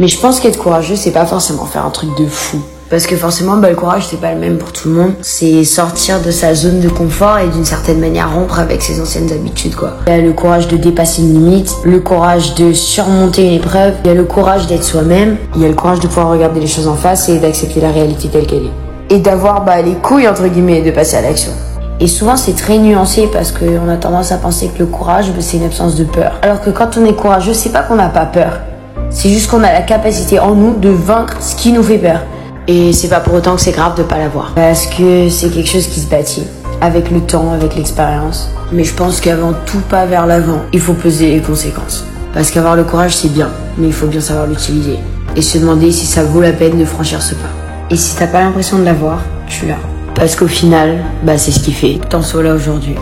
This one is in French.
Mais je pense qu'être courageux, c'est pas forcément faire un truc de fou. Parce que forcément, bah, le courage, c'est pas le même pour tout le monde. C'est sortir de sa zone de confort et d'une certaine manière rompre avec ses anciennes habitudes, quoi. Il y a le courage de dépasser une limite, le courage de surmonter une épreuve, il y a le courage d'être soi-même, il y a le courage de pouvoir regarder les choses en face et d'accepter la réalité telle qu'elle est. Et d'avoir, bah, les couilles, entre guillemets, de passer à l'action. Et souvent, c'est très nuancé parce qu'on a tendance à penser que le courage, bah, c'est une absence de peur. Alors que quand on est courageux, c'est pas qu'on n'a pas peur. C'est juste qu'on a la capacité en nous de vaincre ce qui nous fait peur. Et c'est pas pour autant que c'est grave de pas l'avoir. Parce que c'est quelque chose qui se bâtit. Avec le temps, avec l'expérience. Mais je pense qu'avant tout pas vers l'avant, il faut peser les conséquences. Parce qu'avoir le courage c'est bien, mais il faut bien savoir l'utiliser. Et se demander si ça vaut la peine de franchir ce pas. Et si t'as pas l'impression de l'avoir, tu l'as. Parce qu'au final, bah c'est ce qui fait t'en sois là aujourd'hui.